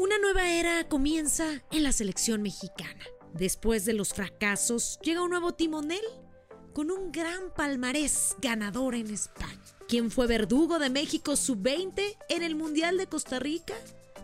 Una nueva era comienza en la selección mexicana. Después de los fracasos, llega un nuevo timonel con un gran palmarés ganador en España. ¿Quién fue verdugo de México sub-20 en el Mundial de Costa Rica?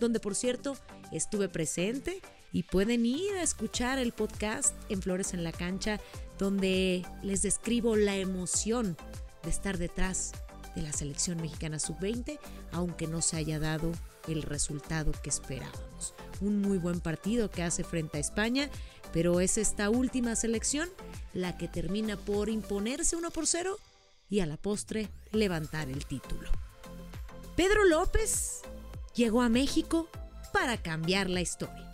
Donde, por cierto, estuve presente y pueden ir a escuchar el podcast en Flores en la Cancha, donde les describo la emoción de estar detrás de la selección mexicana sub-20, aunque no se haya dado el resultado que esperábamos. Un muy buen partido que hace frente a España, pero es esta última selección la que termina por imponerse 1 por 0 y a la postre levantar el título. Pedro López llegó a México para cambiar la historia.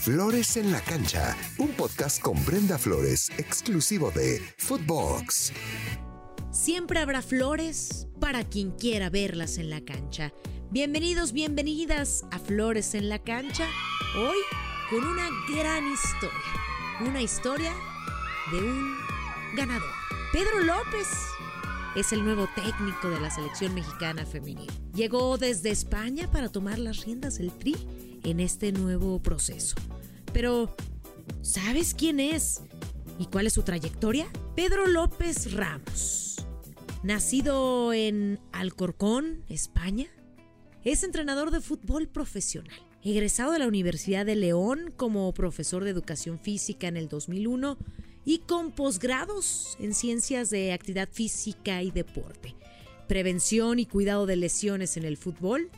Flores en la cancha, un podcast con Brenda Flores, exclusivo de Footbox. Siempre habrá flores para quien quiera verlas en la cancha. Bienvenidos, bienvenidas a Flores en la cancha. Hoy con una gran historia. Una historia de un ganador. Pedro López es el nuevo técnico de la selección mexicana femenil. Llegó desde España para tomar las riendas del tri en este nuevo proceso. Pero, ¿sabes quién es y cuál es su trayectoria? Pedro López Ramos. Nacido en Alcorcón, España, es entrenador de fútbol profesional. Egresado de la Universidad de León como profesor de educación física en el 2001 y con posgrados en ciencias de actividad física y deporte, prevención y cuidado de lesiones en el fútbol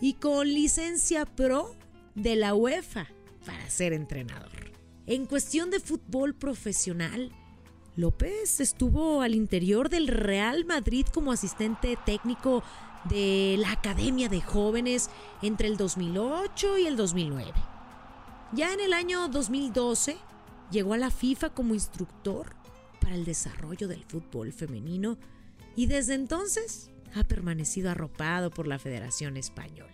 y con licencia pro de la UEFA para ser entrenador. En cuestión de fútbol profesional, López estuvo al interior del Real Madrid como asistente técnico de la Academia de Jóvenes entre el 2008 y el 2009. Ya en el año 2012 llegó a la FIFA como instructor para el desarrollo del fútbol femenino y desde entonces ha permanecido arropado por la Federación Española.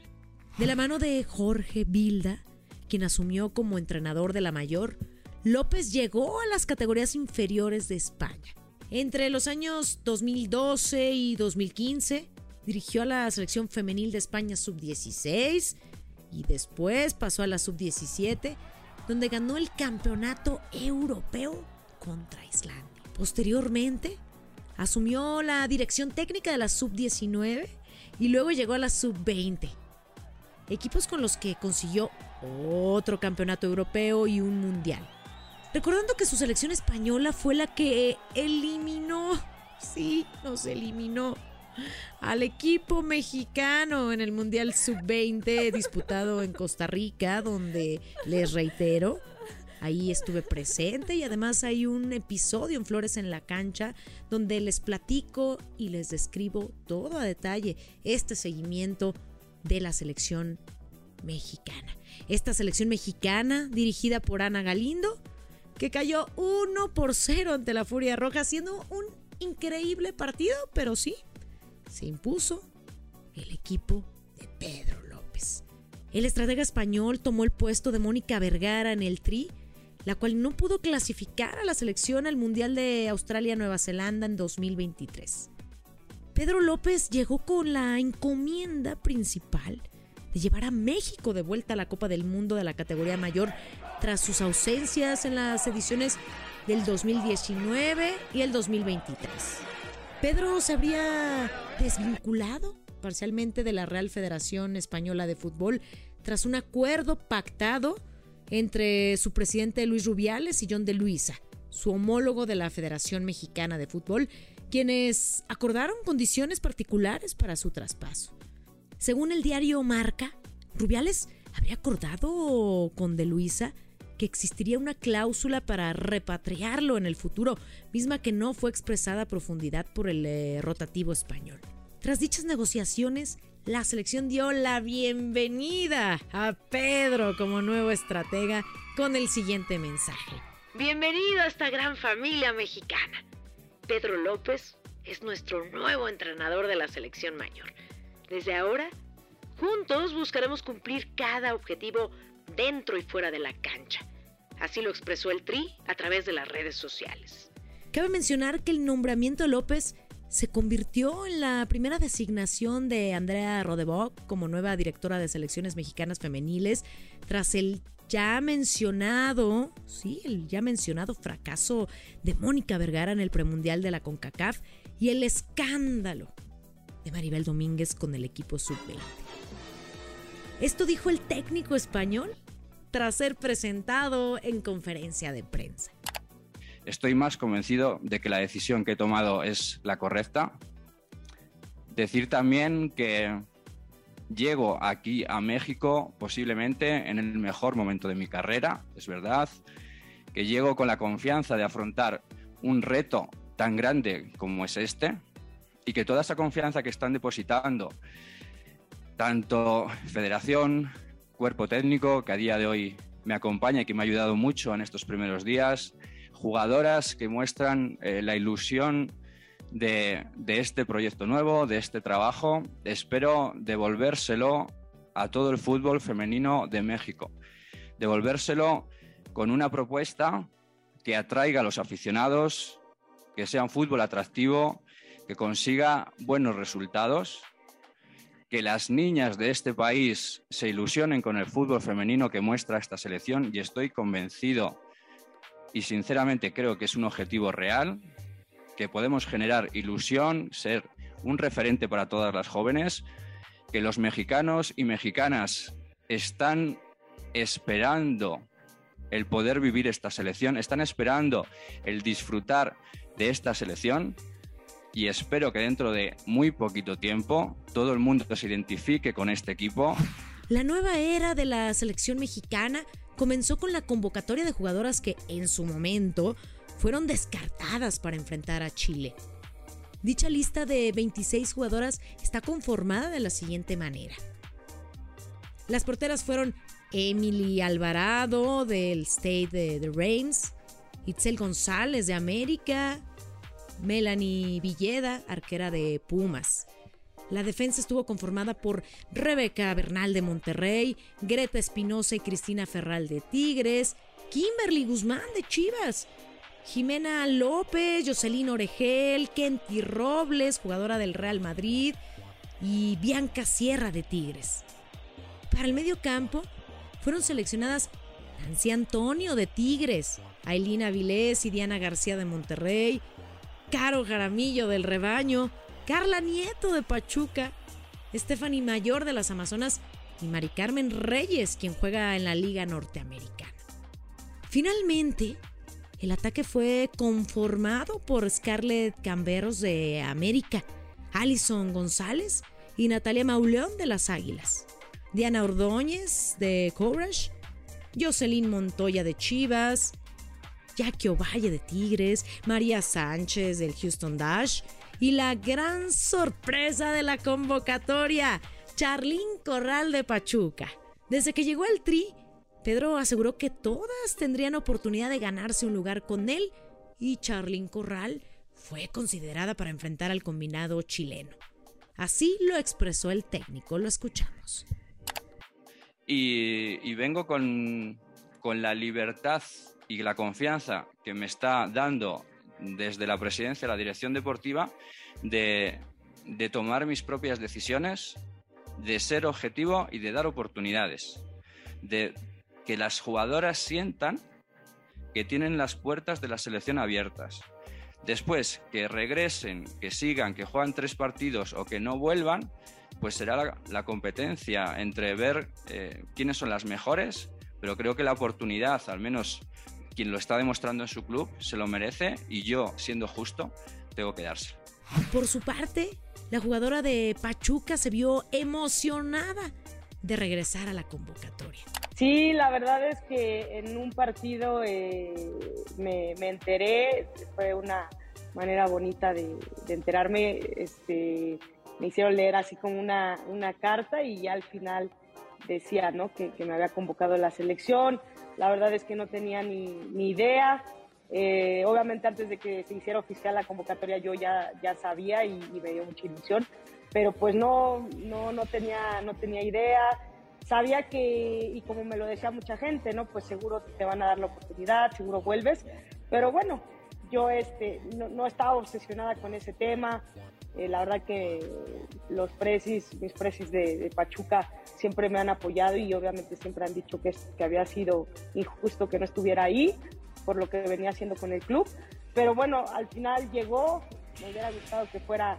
De la mano de Jorge Bilda, quien asumió como entrenador de la mayor, López llegó a las categorías inferiores de España. Entre los años 2012 y 2015, dirigió a la selección femenil de España sub-16 y después pasó a la sub-17, donde ganó el campeonato europeo contra Islandia. Posteriormente, asumió la dirección técnica de la sub-19 y luego llegó a la sub-20 equipos con los que consiguió otro campeonato europeo y un mundial. Recordando que su selección española fue la que eliminó, sí, nos eliminó al equipo mexicano en el Mundial Sub-20 disputado en Costa Rica, donde les reitero, Ahí estuve presente y además hay un episodio en Flores en la cancha donde les platico y les describo todo a detalle este seguimiento de la selección mexicana. Esta selección mexicana, dirigida por Ana Galindo, que cayó 1 por 0 ante la Furia Roja, siendo un increíble partido, pero sí, se impuso el equipo de Pedro López. El estratega español tomó el puesto de Mónica Vergara en el Tri, la cual no pudo clasificar a la selección al Mundial de Australia-Nueva Zelanda en 2023. Pedro López llegó con la encomienda principal de llevar a México de vuelta a la Copa del Mundo de la categoría mayor tras sus ausencias en las ediciones del 2019 y el 2023. Pedro se habría desvinculado parcialmente de la Real Federación Española de Fútbol tras un acuerdo pactado entre su presidente Luis Rubiales y John de Luisa, su homólogo de la Federación Mexicana de Fútbol, quienes acordaron condiciones particulares para su traspaso. Según el diario Marca, Rubiales habría acordado con De Luisa que existiría una cláusula para repatriarlo en el futuro, misma que no fue expresada a profundidad por el eh, rotativo español. Tras dichas negociaciones, la selección dio la bienvenida a Pedro como nuevo estratega con el siguiente mensaje. Bienvenido a esta gran familia mexicana. Pedro López es nuestro nuevo entrenador de la selección mayor. Desde ahora, juntos buscaremos cumplir cada objetivo dentro y fuera de la cancha. Así lo expresó el Tri a través de las redes sociales. Cabe mencionar que el nombramiento de López se convirtió en la primera designación de Andrea Rodebock como nueva directora de selecciones mexicanas femeniles tras el ya mencionado, sí, el ya mencionado fracaso de Mónica Vergara en el premundial de la CONCACAF y el escándalo de Maribel Domínguez con el equipo sub-20. Esto dijo el técnico español tras ser presentado en conferencia de prensa. Estoy más convencido de que la decisión que he tomado es la correcta. Decir también que llego aquí a México posiblemente en el mejor momento de mi carrera, es verdad, que llego con la confianza de afrontar un reto tan grande como es este y que toda esa confianza que están depositando tanto federación, cuerpo técnico, que a día de hoy me acompaña y que me ha ayudado mucho en estos primeros días, jugadoras que muestran eh, la ilusión de, este proyecto nuevo, de este trabajo. Espero devolvérselo a todo el fútbol femenino de México. Devolvérselo con una propuesta que atraiga a los aficionados, que sea un fútbol atractivo, que consiga buenos resultados, que las niñas de este país se ilusionen con el fútbol femenino que muestra esta selección y estoy convencido y sinceramente creo que es un objetivo real que podemos generar ilusión, ser un referente para todas las jóvenes, que los mexicanos y mexicanas están esperando el poder vivir esta selección, están esperando el disfrutar de esta selección y espero que dentro de muy poquito tiempo todo el mundo se identifique con este equipo. La nueva era de la selección mexicana comenzó con la convocatoria de jugadoras que en su momento fueron descartadas para enfrentar a Chile. Dicha lista de 26 jugadoras está conformada de la siguiente manera. Las porteras fueron Emily Alvarado del State de The Reims, Itzel González de América, Melanie Villeda, arquera de Pumas. La defensa estuvo conformada por Rebeca Bernal de Monterrey, Greta Espinosa y Cristina Ferral de Tigres, Kimberly Guzmán de Chivas, Jimena López, Jocelyn Oregel, Kenty Robles, jugadora del Real Madrid, y Bianca Sierra de Tigres. Para el medio campo fueron seleccionadas Nancy Antonio de Tigres, Ailina Vilés y Diana García de Monterrey, Caro Jaramillo del Rebaño, Carla Nieto de Pachuca, Stephanie Mayor de las Amazonas y Mari Carmen Reyes, quien juega en la Liga Norteamericana. Finalmente, el ataque fue conformado por Scarlett Camberos de América, Alison González y Natalia Mauleón de las Águilas, Diana Ordóñez de Courage, Jocelyn Montoya de Chivas, Jackie Ovalle de Tigres, María Sánchez del Houston Dash y la gran sorpresa de la convocatoria, Charlín Corral de Pachuca. Desde que llegó al Tri, Pedro aseguró que todas tendrían oportunidad de ganarse un lugar con él y Charlín Corral fue considerada para enfrentar al combinado chileno. Así lo expresó el técnico, lo escuchamos. Y, vengo con, con la libertad y la confianza que me está dando desde la presidencia, la dirección deportiva, de, de tomar mis propias decisiones, de ser objetivo y de dar oportunidades, de que las jugadoras sientan que tienen las puertas de la selección abiertas. Después, que regresen, que sigan, que juegan tres partidos o que no vuelvan, pues será la, competencia entre ver eh, quiénes son las mejores, pero creo que la oportunidad, al menos quien lo está demostrando en su club, se lo merece y yo, siendo justo, tengo que dárselo. Por su parte, la jugadora de Pachuca se vio emocionada de regresar a la convocatoria. Sí, la verdad es que en un partido eh, me, enteré, fue una manera bonita de, enterarme, este, me hicieron leer así como una, una carta y ya al final decía ¿no? que, me había convocado la selección, la verdad es que no tenía ni, ni idea, eh, obviamente antes de que se hiciera oficial la convocatoria yo ya, ya sabía y, y, me dio mucha ilusión, pero pues no, no, no, tenía, no tenía idea, sabía que, y como me lo decía mucha gente, ¿no? Pues seguro te van a dar la oportunidad, seguro vuelves, pero bueno, yo este, no, estaba obsesionada con ese tema. Eh, la verdad que los presis, mis presis de, Pachuca siempre me han apoyado y obviamente siempre han dicho que, que había sido injusto que no estuviera ahí por lo que venía haciendo con el club. Pero bueno, al final llegó, me hubiera gustado que fuera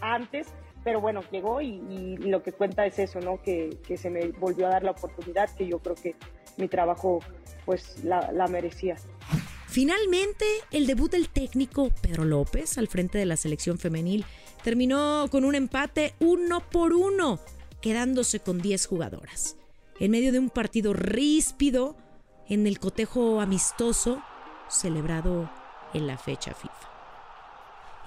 antes, pero bueno, llegó y, lo que cuenta es eso, ¿no? Que, que, se me volvió a dar la oportunidad, que yo creo que mi trabajo pues la, la merecía. Finalmente, el debut del técnico Pedro López al frente de la selección femenil terminó con un empate uno por uno, quedándose con 10 jugadoras. En medio de un partido ríspido, en el cotejo amistoso celebrado en la fecha FIFA.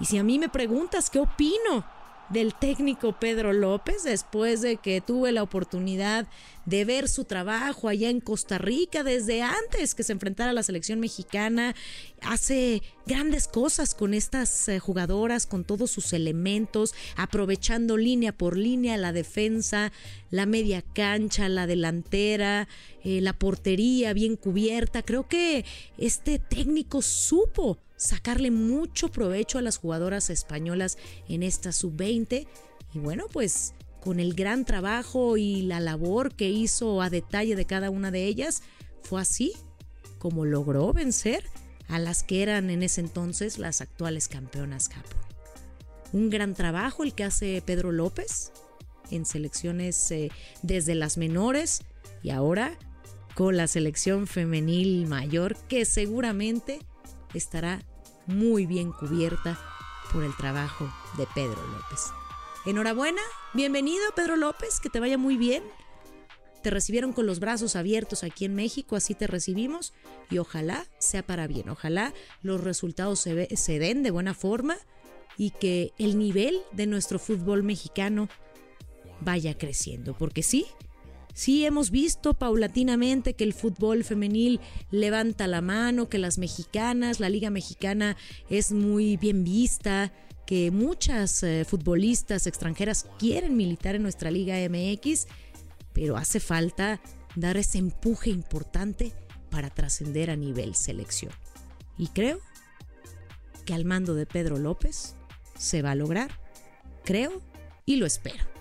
Y si a mí me preguntas qué opino del técnico Pedro López después de que tuve la oportunidad de ver su trabajo allá en Costa Rica desde antes que se enfrentara a la selección mexicana. Hace grandes cosas con estas eh, jugadoras, con todos sus elementos, aprovechando línea por línea la defensa, la media cancha, la delantera, eh, la portería bien cubierta. Creo que este técnico supo sacarle mucho provecho a las jugadoras españolas en esta sub-20. Y bueno, pues con el gran trabajo y la labor que hizo a detalle de cada una de ellas, fue así como logró vencer a las que eran en ese entonces las actuales campeonas Japón. Un gran trabajo el que hace Pedro López en selecciones eh, desde las menores y ahora con la selección femenil mayor que seguramente estará muy bien cubierta por el trabajo de Pedro López. Enhorabuena, bienvenido Pedro López, que te vaya muy bien. Te recibieron con los brazos abiertos aquí en México, así te recibimos y ojalá sea para bien, ojalá los resultados se, den de buena forma y que el nivel de nuestro fútbol mexicano vaya creciendo, porque sí, Sí hemos visto paulatinamente que el fútbol femenil levanta la mano, que las mexicanas, la liga mexicana es muy bien vista, que muchas eh, futbolistas extranjeras quieren militar en nuestra liga MX, pero hace falta dar ese empuje importante para trascender a nivel selección. Y creo que al mando de Pedro López se va a lograr. Creo y lo espero.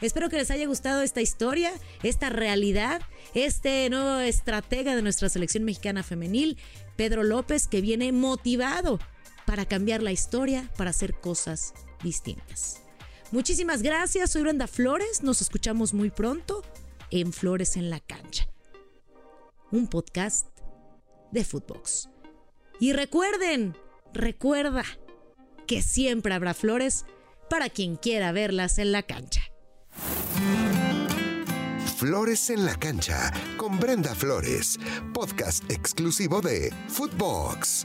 Espero que les haya gustado esta historia, esta realidad, este nuevo estratega de nuestra selección mexicana femenil, Pedro López, que viene motivado para cambiar la historia, para hacer cosas distintas. Muchísimas gracias, soy Brenda Flores, nos escuchamos muy pronto en Flores en la Cancha, un podcast de Footbox. Y recuerden, recuerda que siempre habrá flores para quien quiera verlas en la cancha. Flores en la cancha con Brenda Flores, podcast exclusivo de Footbox.